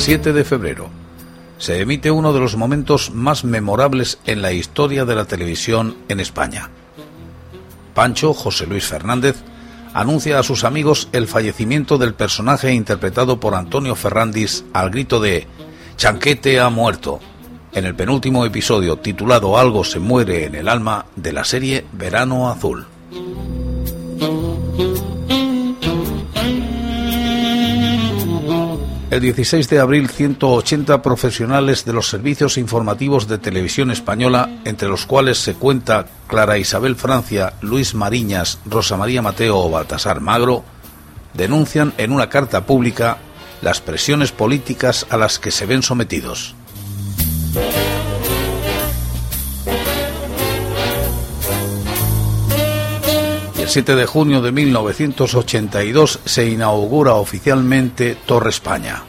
7 de febrero. Se emite uno de los momentos más memorables en la historia de la televisión en España. Pancho José Luis Fernández anuncia a sus amigos el fallecimiento del personaje interpretado por Antonio Ferrandis al grito de Chanquete ha muerto, en el penúltimo episodio titulado Algo se muere en el alma de la serie Verano Azul. El 16 de abril, 180 profesionales de los servicios informativos de televisión española, entre los cuales se cuenta Clara Isabel Francia, Luis Mariñas, Rosa María Mateo o Baltasar Magro, denuncian en una carta pública las presiones políticas a las que se ven sometidos. 7 de junio de 1982 se inaugura oficialmente Torre España.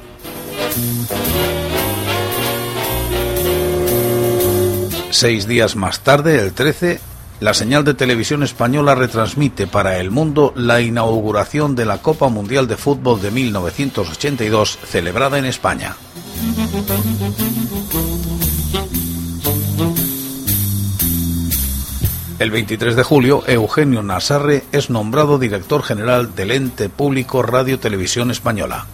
Seis días más tarde, el 13, la señal de televisión española retransmite para el mundo la inauguración de la Copa Mundial de Fútbol de 1982 celebrada en España. El 23 de julio, Eugenio Nazarre es nombrado director general del ente público Radio Televisión Española.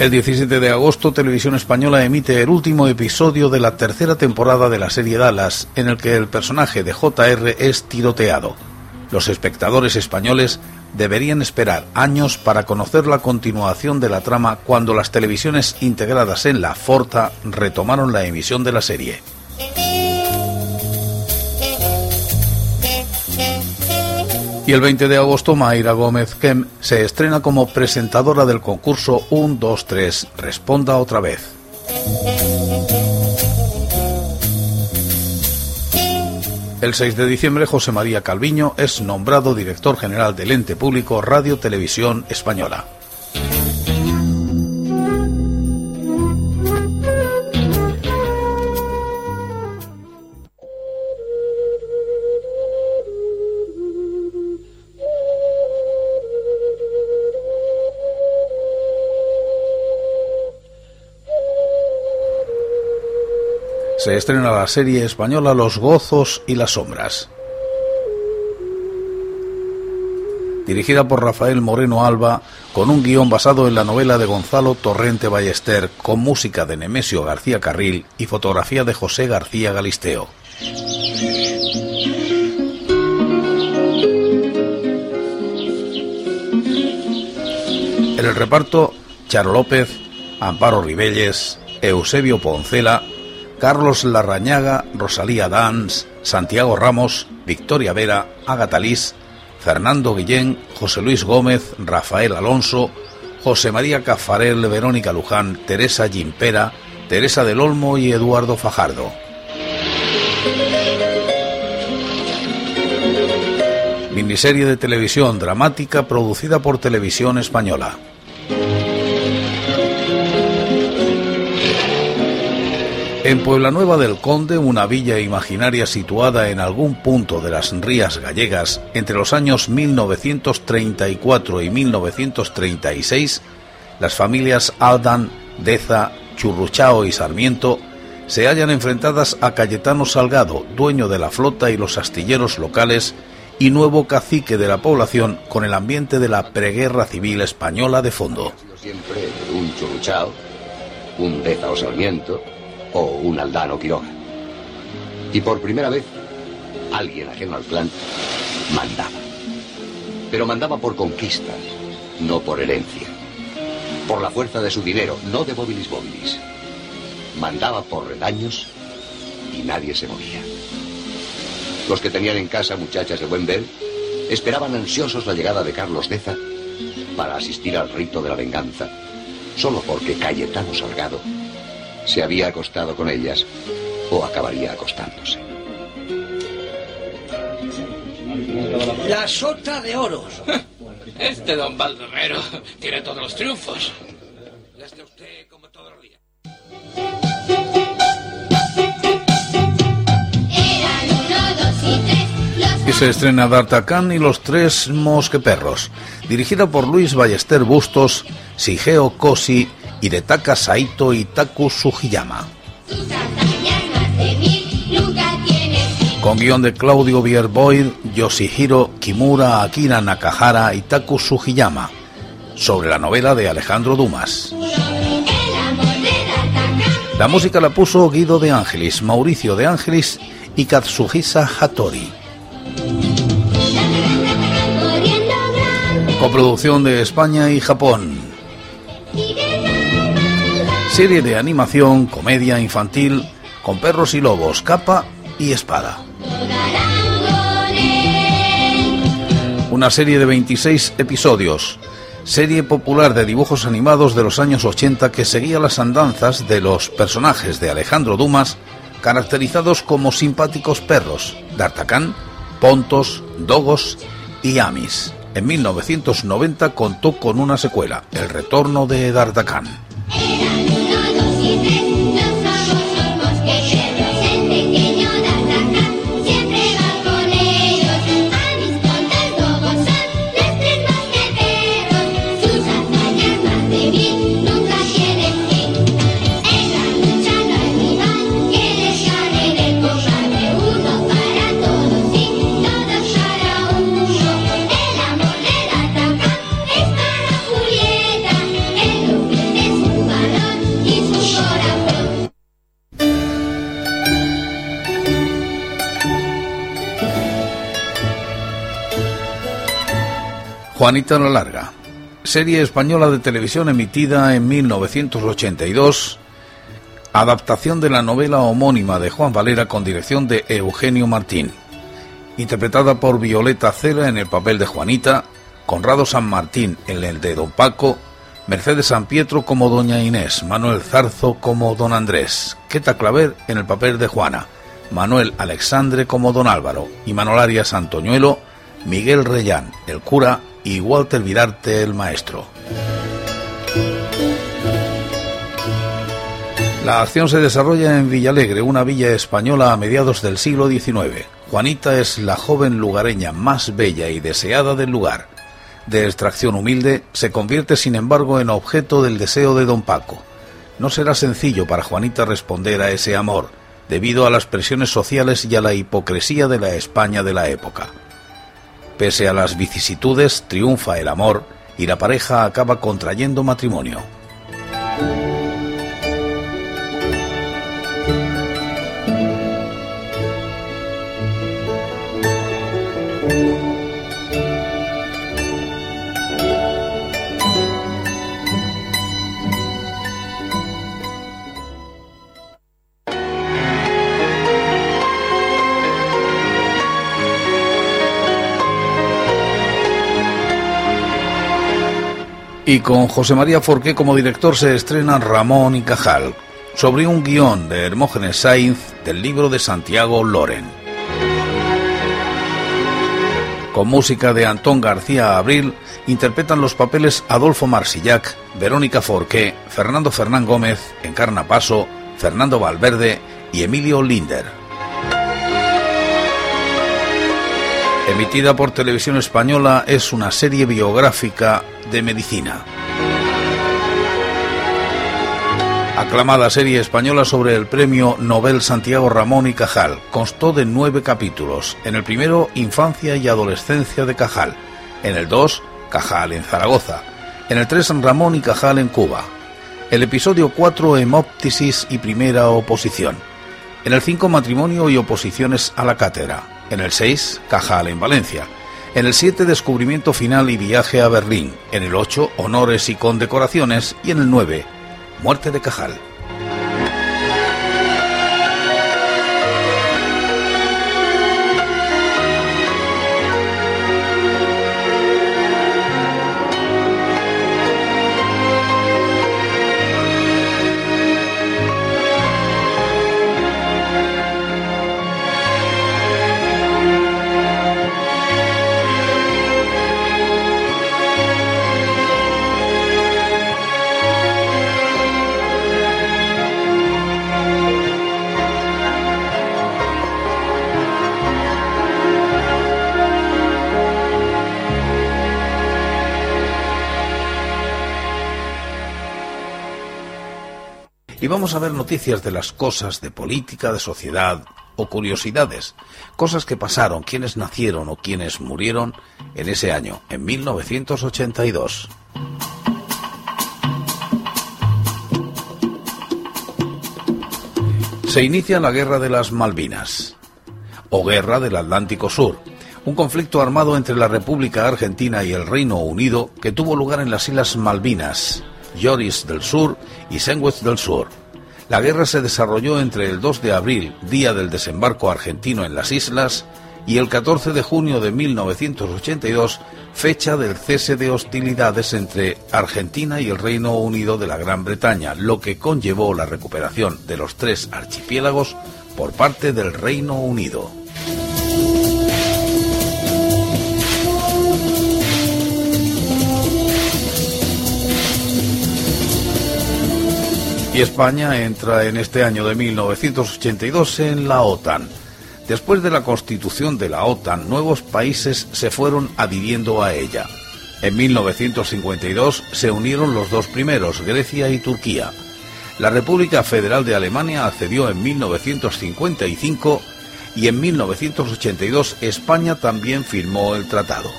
El 17 de agosto, Televisión Española emite el último episodio de la tercera temporada de la serie Dallas, en el que el personaje de JR es tiroteado. Los espectadores españoles deberían esperar años para conocer la continuación de la trama cuando las televisiones integradas en la Forta retomaron la emisión de la serie. Y el 20 de agosto, Mayra Gómez Kem se estrena como presentadora del concurso 1, 2, 3, Responda otra vez. El 6 de diciembre, José María Calviño es nombrado director general del ente público Radio Televisión Española. Se estrena la serie española Los gozos y las sombras. Dirigida por Rafael Moreno Alba, con un guion basado en la novela de Gonzalo Torrente Ballester, con música de Nemesio García Carril y fotografía de José García Galisteo. En el reparto, Charo López, Amparo Ribelles, Eusebio Poncela, Carlos Larrañaga, Rosalía Dans, Santiago Ramos, Victoria Vera, Agatha Liz, Fernando Guillén, José Luis Gómez, Rafael Alonso, José María Cafarel, Verónica Luján, Teresa Gimpera, Teresa del Olmo y Eduardo Fajardo. Miniserie de televisión dramática producida por Televisión Española. En Puebla Nueva del Conde, una villa imaginaria situada en algún punto de las rías gallegas entre los años 1934 y 1936, las familias Aldan, Deza, Churruchao y Sarmiento se hallan enfrentadas a Cayetano Salgado, dueño de la flota y los astilleros locales, y nuevo cacique de la población con el ambiente de la preguerra civil española de fondo. Siempre un Churruchao, un Deza o Sarmiento, o un Aldano Quiroga. Y por primera vez, alguien ajeno al clan mandaba. Pero mandaba por conquistas, no por herencia. Por la fuerza de su dinero, no de mobilis mobilis. mandaba por redaños y nadie se movía. Los que tenían en casa muchachas de buen ver esperaban ansiosos la llegada de Carlos Deza para asistir al rito de la venganza, solo porque Cayetano Salgado se había acostado con ellas o acabaría acostándose. La sota de oros. Este don Baldomero tiene todos los triunfos. usted como todos los días. Y se estrena D'Artagnan y los tres mosqueperros, dirigida por Luis Ballester Bustos, Sigeo Kosi, Hidetaka Saito y Taku Sugiyama. con guion de Claudio Bierboyd, Yoshihiro Kimura, Akira Nakahara y Taku Sugiyama, sobre la novela de Alejandro Dumas. La música la puso Guido de Ángelis, Mauricio de Ángelis y Katsuhisa Hattori. Coproducción de España y Japón. Serie de animación, comedia infantil, con perros y lobos, capa y espada. Una serie de 26 episodios, serie popular de dibujos animados de los años 80 que seguía las andanzas de los personajes de Alejandro Dumas, caracterizados como simpáticos perros, D'Artagnan, Pontos, Dogos y Amis. En 1990 contó con una secuela, El retorno de D'Artagnan. Juanita la Larga, serie española de televisión emitida en 1982, adaptación de la novela homónima de Juan Valera con dirección de Eugenio Martín, interpretada por Violeta Cela en el papel de Juanita, Conrado San Martín en el de Don Paco, Mercedes San Pietro como Doña Inés, Manuel Zarzo como Don Andrés, Queta Claver en el papel de Juana, Manuel Alexandre como Don Álvaro y Manolaria Santoñuelo, Miguel Reyán, el cura y Walter Vidarte el maestro. La acción se desarrolla en Villalegre, una villa española a mediados del siglo XIX. Juanita es la joven lugareña más bella y deseada del lugar. De extracción humilde, se convierte sin embargo en objeto del deseo de don Paco. No será sencillo para Juanita responder a ese amor, debido a las presiones sociales y a la hipocresía de la España de la época. Pese a las vicisitudes, triunfa el amor y la pareja acaba contrayendo matrimonio. Y con José María Forqué como director se estrena Ramón y Cajal, sobre un guion de Hermógenes Sainz del libro de Santiago Loren. Con música de Antón García Abril, interpretan los papeles Adolfo Marsillac, Verónica Forqué, Fernando Fernán Gómez, Encarna Paso, Fernando Valverde y Emilio Linder. Emitida por Televisión Española, es una serie biográfica de medicina. Aclamada serie española sobre el premio Nobel Santiago Ramón y Cajal. Constó de nueve capítulos. En el primero, Infancia y Adolescencia de Cajal. En el dos, Cajal en Zaragoza. En el tres, Ramón y Cajal en Cuba. El episodio 4, Hemoptisis y Primera Oposición. En el 5, Matrimonio y Oposiciones a la Cátedra. En el 6, Cajal en Valencia. En el 7, descubrimiento final y viaje a Berlín. En el 8, honores y condecoraciones. Y en el 9, muerte de Cajal. Vamos a ver noticias de las cosas de política, de sociedad o curiosidades, cosas que pasaron, quienes nacieron o quienes murieron en ese año, en 1982. Se inicia la Guerra de las Malvinas, o Guerra del Atlántico Sur, un conflicto armado entre la República Argentina y el Reino Unido que tuvo lugar en las Islas Malvinas, Lloris del Sur y Sandwich del Sur. La guerra se desarrolló entre el 2 de abril, día del desembarco argentino en las islas, y el 14 de junio de 1982, fecha del cese de hostilidades entre Argentina y el Reino Unido de la Gran Bretaña, lo que conllevó la recuperación de los tres archipiélagos por parte del Reino Unido. Y España entra en este año de 1982 en la OTAN. Después de la constitución de la OTAN, nuevos países se fueron adhiriendo a ella. En 1952 se unieron los dos primeros, Grecia y Turquía. La República Federal de Alemania accedió en 1955 y en 1982 España también firmó el tratado.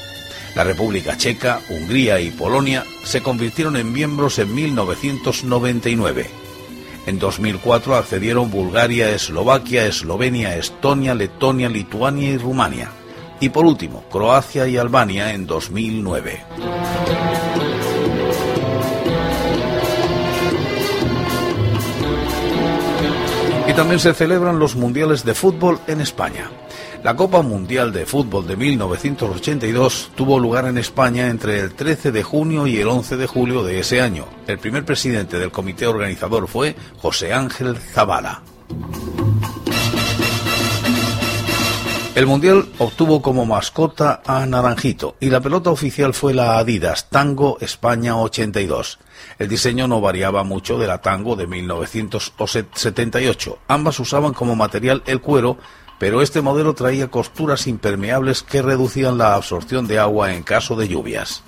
La República Checa, Hungría y Polonia se convirtieron en miembros en 1999. En 2004 accedieron Bulgaria, Eslovaquia, Eslovenia, Estonia, Letonia, Lituania y Rumania. Y por último, Croacia y Albania en 2009. Y también se celebran los Mundiales de Fútbol en España. La Copa Mundial de Fútbol de 1982 tuvo lugar en España entre el 13 de junio y el 11 de julio de ese año. El primer presidente del comité organizador fue José Ángel Zavala. El Mundial obtuvo como mascota a Naranjito y la pelota oficial fue la Adidas Tango España 82. El diseño no variaba mucho de la Tango de 1978. Ambas usaban como material el cuero pero este modelo traía costuras impermeables que reducían la absorción de agua en caso de lluvias.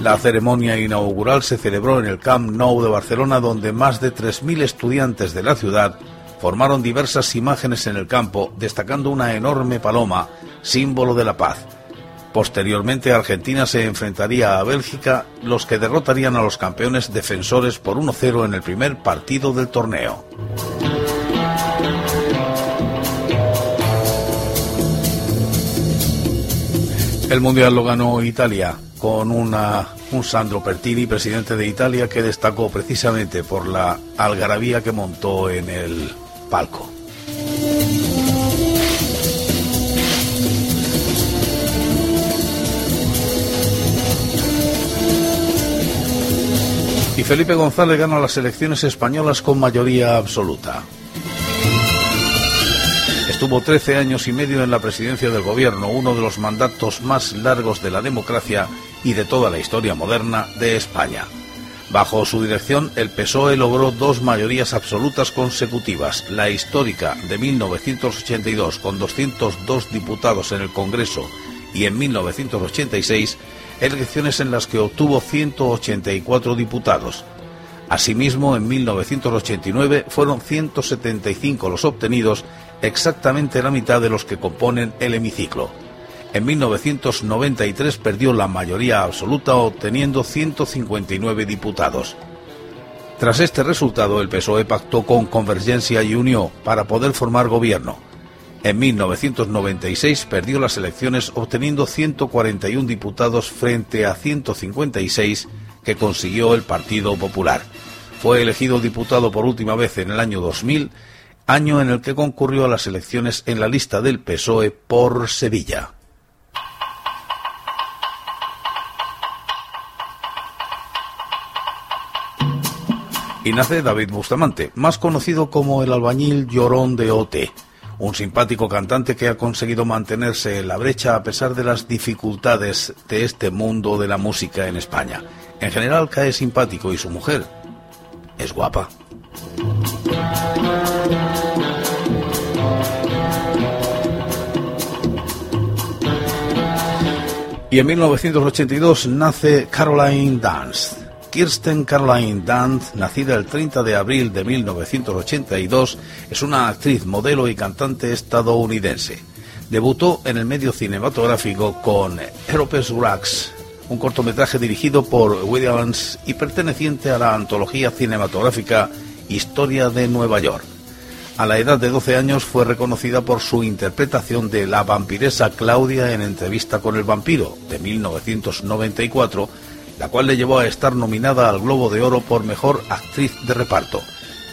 La ceremonia inaugural se celebró en el Camp Nou de Barcelona, donde más de 3.000 estudiantes de la ciudad formaron diversas imágenes en el campo, destacando una enorme paloma, símbolo de la paz. Posteriormente, Argentina se enfrentaría a Bélgica, los que derrotarían a los campeones defensores por 1-0 en el primer partido del torneo. El Mundial lo ganó Italia con un Sandro Pertini, presidente de Italia, que destacó precisamente por la algarabía que montó en el palco. Felipe González gana las elecciones españolas con mayoría absoluta. Estuvo 13 años y medio en la presidencia del gobierno, uno de los mandatos más largos de la democracia y de toda la historia moderna de España. Bajo su dirección, el PSOE logró dos mayorías absolutas consecutivas, la histórica de 1982 con 202 diputados en el Congreso y en 1986 elecciones en las que obtuvo 184 diputados. Asimismo, en 1989 fueron 175 los obtenidos exactamente la mitad de los que componen el hemiciclo. En 1993 perdió la mayoría absoluta obteniendo 159 diputados. Tras este resultado, el PSOE pactó con Convergencia y Unión para poder formar gobierno. En 1996 perdió las elecciones obteniendo 141 diputados frente a 156 que consiguió el Partido Popular. Fue elegido diputado por última vez en el año 2000 año en el que concurrió a las elecciones en la lista del PSOE por Sevilla. Y nace David Bustamante, más conocido como el albañil llorón de OT, un simpático cantante que ha conseguido mantenerse en la brecha a pesar de las dificultades de este mundo de la música en España. En general cae simpático y su mujer es guapa. Y en 1982 nace Caroline Dance. Kirsten Caroline Dunst, nacida el 30 de abril de 1982, es una actriz, modelo y cantante estadounidense. Debutó en el medio cinematográfico con Europes Rags, un cortometraje dirigido por Williams y perteneciente a la antología cinematográfica Historia de Nueva York. A la edad de 12 años fue reconocida por su interpretación de la vampiresa Claudia en Entrevista con el vampiro de 1994, la cual le llevó a estar nominada al Globo de Oro por Mejor Actriz de Reparto.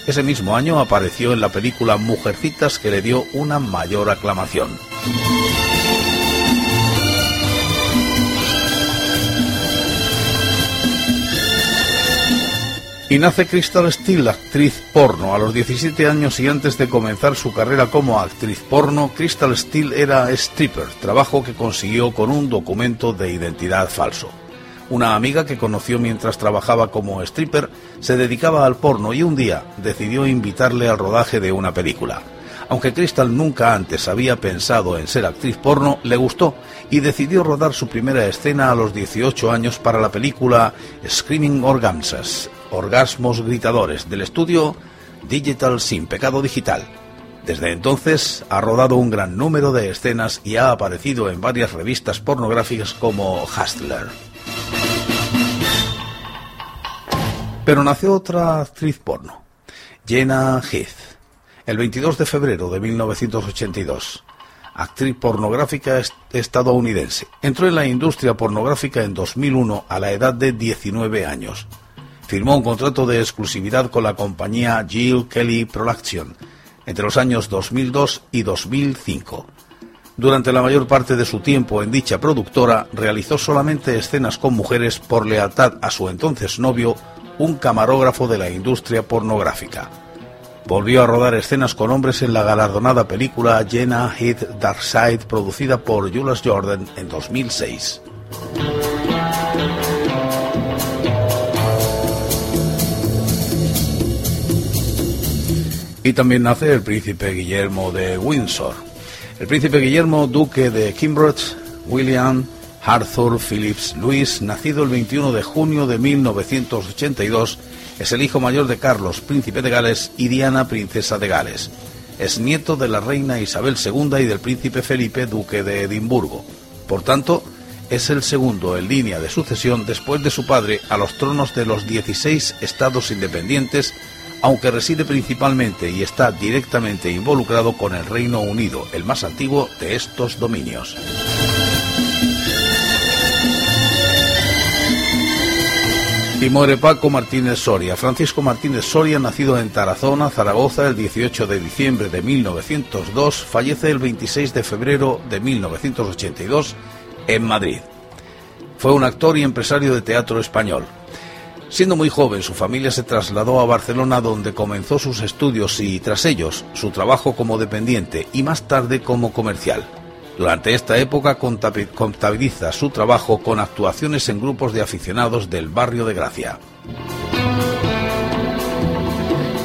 Ese mismo año apareció en la película Mujercitas que le dio una mayor aclamación. Y nace Crystal Steele, actriz porno. A los 17 años y antes de comenzar su carrera como actriz porno, Crystal Steele era stripper, trabajo que consiguió con un documento de identidad falso. Una amiga que conoció mientras trabajaba como stripper se dedicaba al porno y un día decidió invitarle al rodaje de una película. Aunque Crystal nunca antes había pensado en ser actriz porno, le gustó y decidió rodar su primera escena a los 18 años para la película Screaming Orgasms, Orgasmos Gritadores del estudio Digital Sin Pecado Digital. Desde entonces ha rodado un gran número de escenas y ha aparecido en varias revistas pornográficas como Hustler. Pero nació otra actriz porno, Jenna Heath, el 22 de febrero de 1982 actriz pornográfica estadounidense. Entró en la industria pornográfica en 2001 a la edad de 19 años firmó un contrato de exclusividad con la compañía Jill Kelly Production entre los años 2002 y 2005. Durante la mayor parte de su tiempo en dicha productora, realizó solamente escenas con mujeres por lealtad a su entonces novio, un camarógrafo de la industria pornográfica. Volvió a rodar escenas con hombres en la galardonada película Jenna Heath Dark Side, producida por Julius Jordan en 2006. y también nace el príncipe Guillermo de Windsor. El príncipe Guillermo, duque de Cambridge, William Arthur Phillips Louis, nacido el 21 de junio de 1982, es el hijo mayor de Carlos, príncipe de Gales, y Diana, princesa de Gales. Es nieto de la reina Isabel II y del príncipe Felipe, duque de Edimburgo. Por tanto, es el segundo en línea de sucesión después de su padre a los tronos de los 16 estados independientes aunque reside principalmente y está directamente involucrado con el Reino Unido, el más antiguo de estos dominios. Y Paco Martínez Soria. Francisco Martínez Soria, nacido en Tarazona, Zaragoza, el 18 de diciembre de 1902, fallece el 26 de febrero de 1982 en Madrid. Fue un actor y empresario de teatro español. Siendo muy joven, su familia se trasladó a Barcelona donde comenzó sus estudios y, tras ellos, su trabajo como dependiente y más tarde como comercial. Durante esta época contabiliza su trabajo con actuaciones en grupos de aficionados del barrio de Gracia.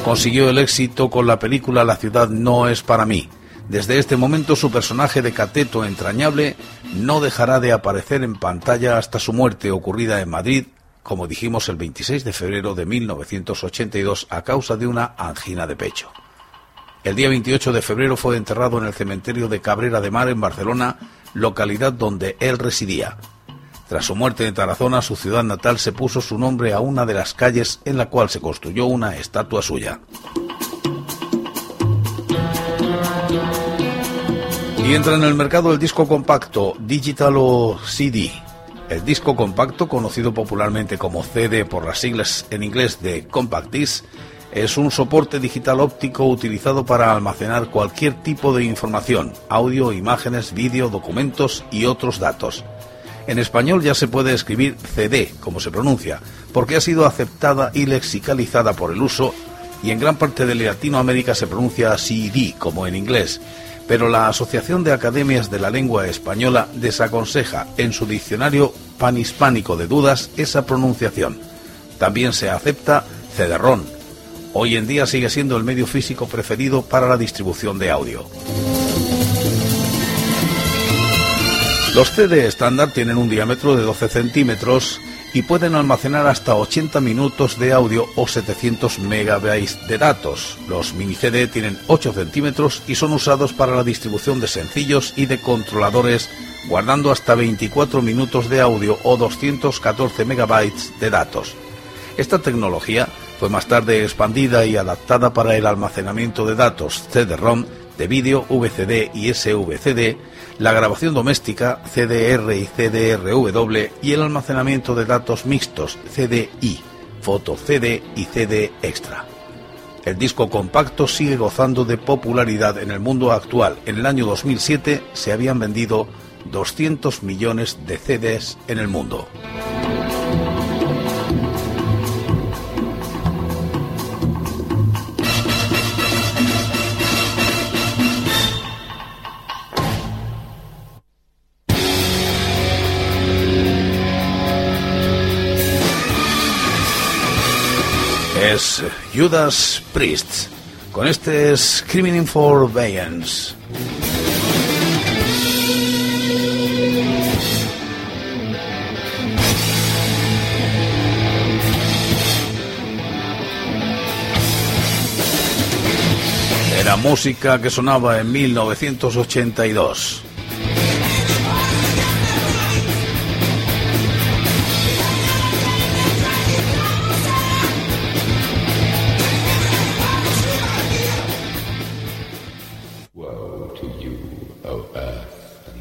Consiguió el éxito con la película La ciudad no es para mí. Desde este momento su personaje de cateto entrañable no dejará de aparecer en pantalla hasta su muerte ocurrida en Madrid como dijimos el 26 de febrero de 1982 a causa de una angina de pecho. El día 28 de febrero fue enterrado en el cementerio de Cabrera de Mar en Barcelona, localidad donde él residía. Tras su muerte en Tarazona, su ciudad natal, se puso su nombre a una de las calles en la cual se construyó una estatua suya. Y entra en el mercado el disco compacto, digital o CD, el disco compacto, conocido popularmente como CD por las siglas en inglés de Compact Disc, es un soporte digital óptico utilizado para almacenar cualquier tipo de información, audio, imágenes, vídeo, documentos y otros datos. En español ya se puede escribir CD, como se pronuncia, porque ha sido aceptada y lexicalizada por el uso, y en gran parte de Latinoamérica se pronuncia CD, como en inglés pero la Asociación de Academias de la Lengua Española desaconseja en su diccionario panhispánico de dudas esa pronunciación. También se acepta cederrón. Hoy en día sigue siendo el medio físico preferido para la distribución de audio. Los CD estándar tienen un diámetro de 12 centímetros y pueden almacenar hasta 80 minutos de audio o 700 megabytes de datos. Los mini CD tienen 8 centímetros y son usados para la distribución de sencillos y de controladores, guardando hasta 24 minutos de audio o 214 megabytes de datos. Esta tecnología fue más tarde expandida y adaptada para el almacenamiento de datos CD-ROM, de vídeo VCD y SVCD, la grabación doméstica CDR y CDRW y el almacenamiento de datos mixtos CDI, foto CD y CD extra. El disco compacto sigue gozando de popularidad en el mundo actual. En el año 2007 se habían vendido 200 millones de CDs en el mundo. Es Judas Priest con este Screaming for Vengeance. Era música que sonaba en 1982.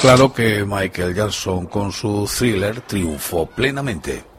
Claro que Michael Jackson con su thriller triunfó plenamente.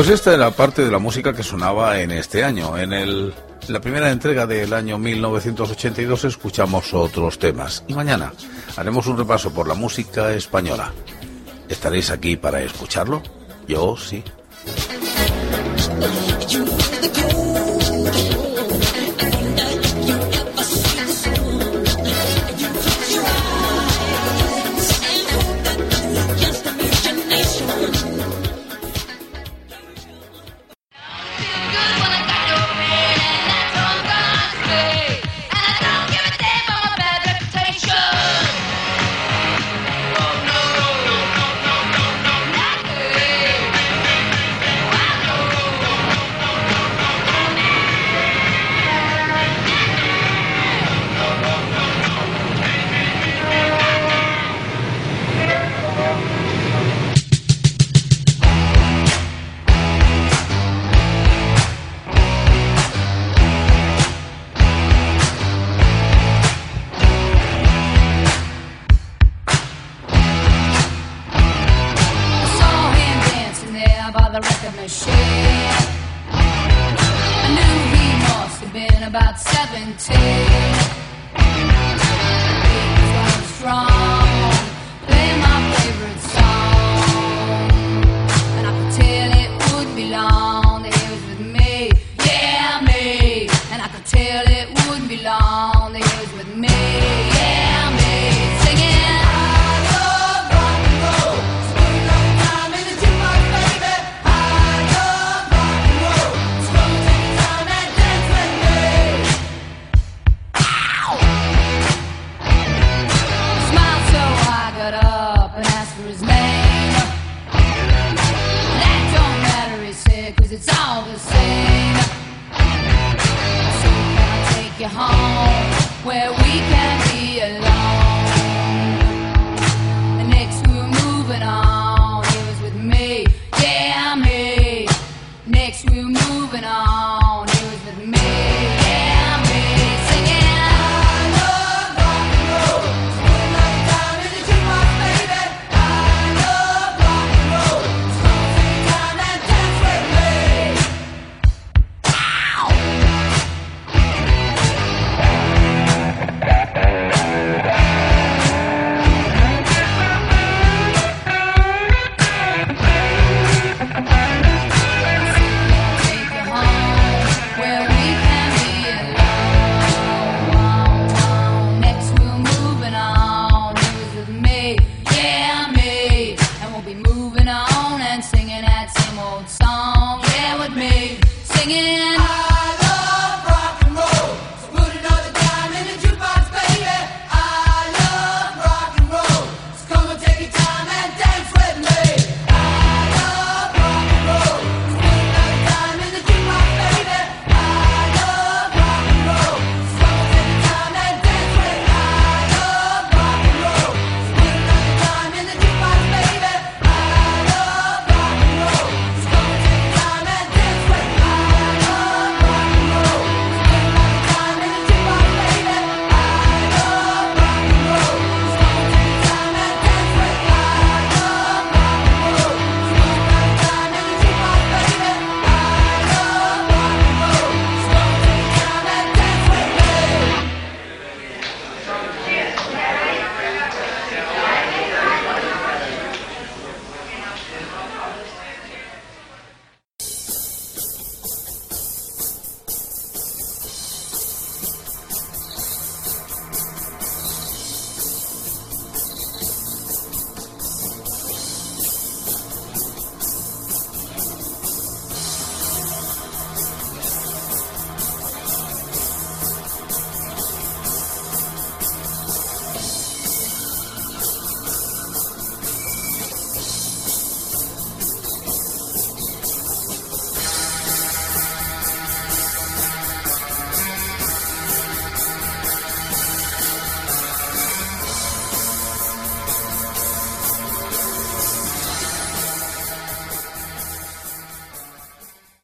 Pues esta era parte de la música que sonaba en este año. En el, la primera entrega del año 1982 escuchamos otros temas. Y mañana haremos un repaso por la música española. ¿Estaréis aquí para escucharlo? Yo sí.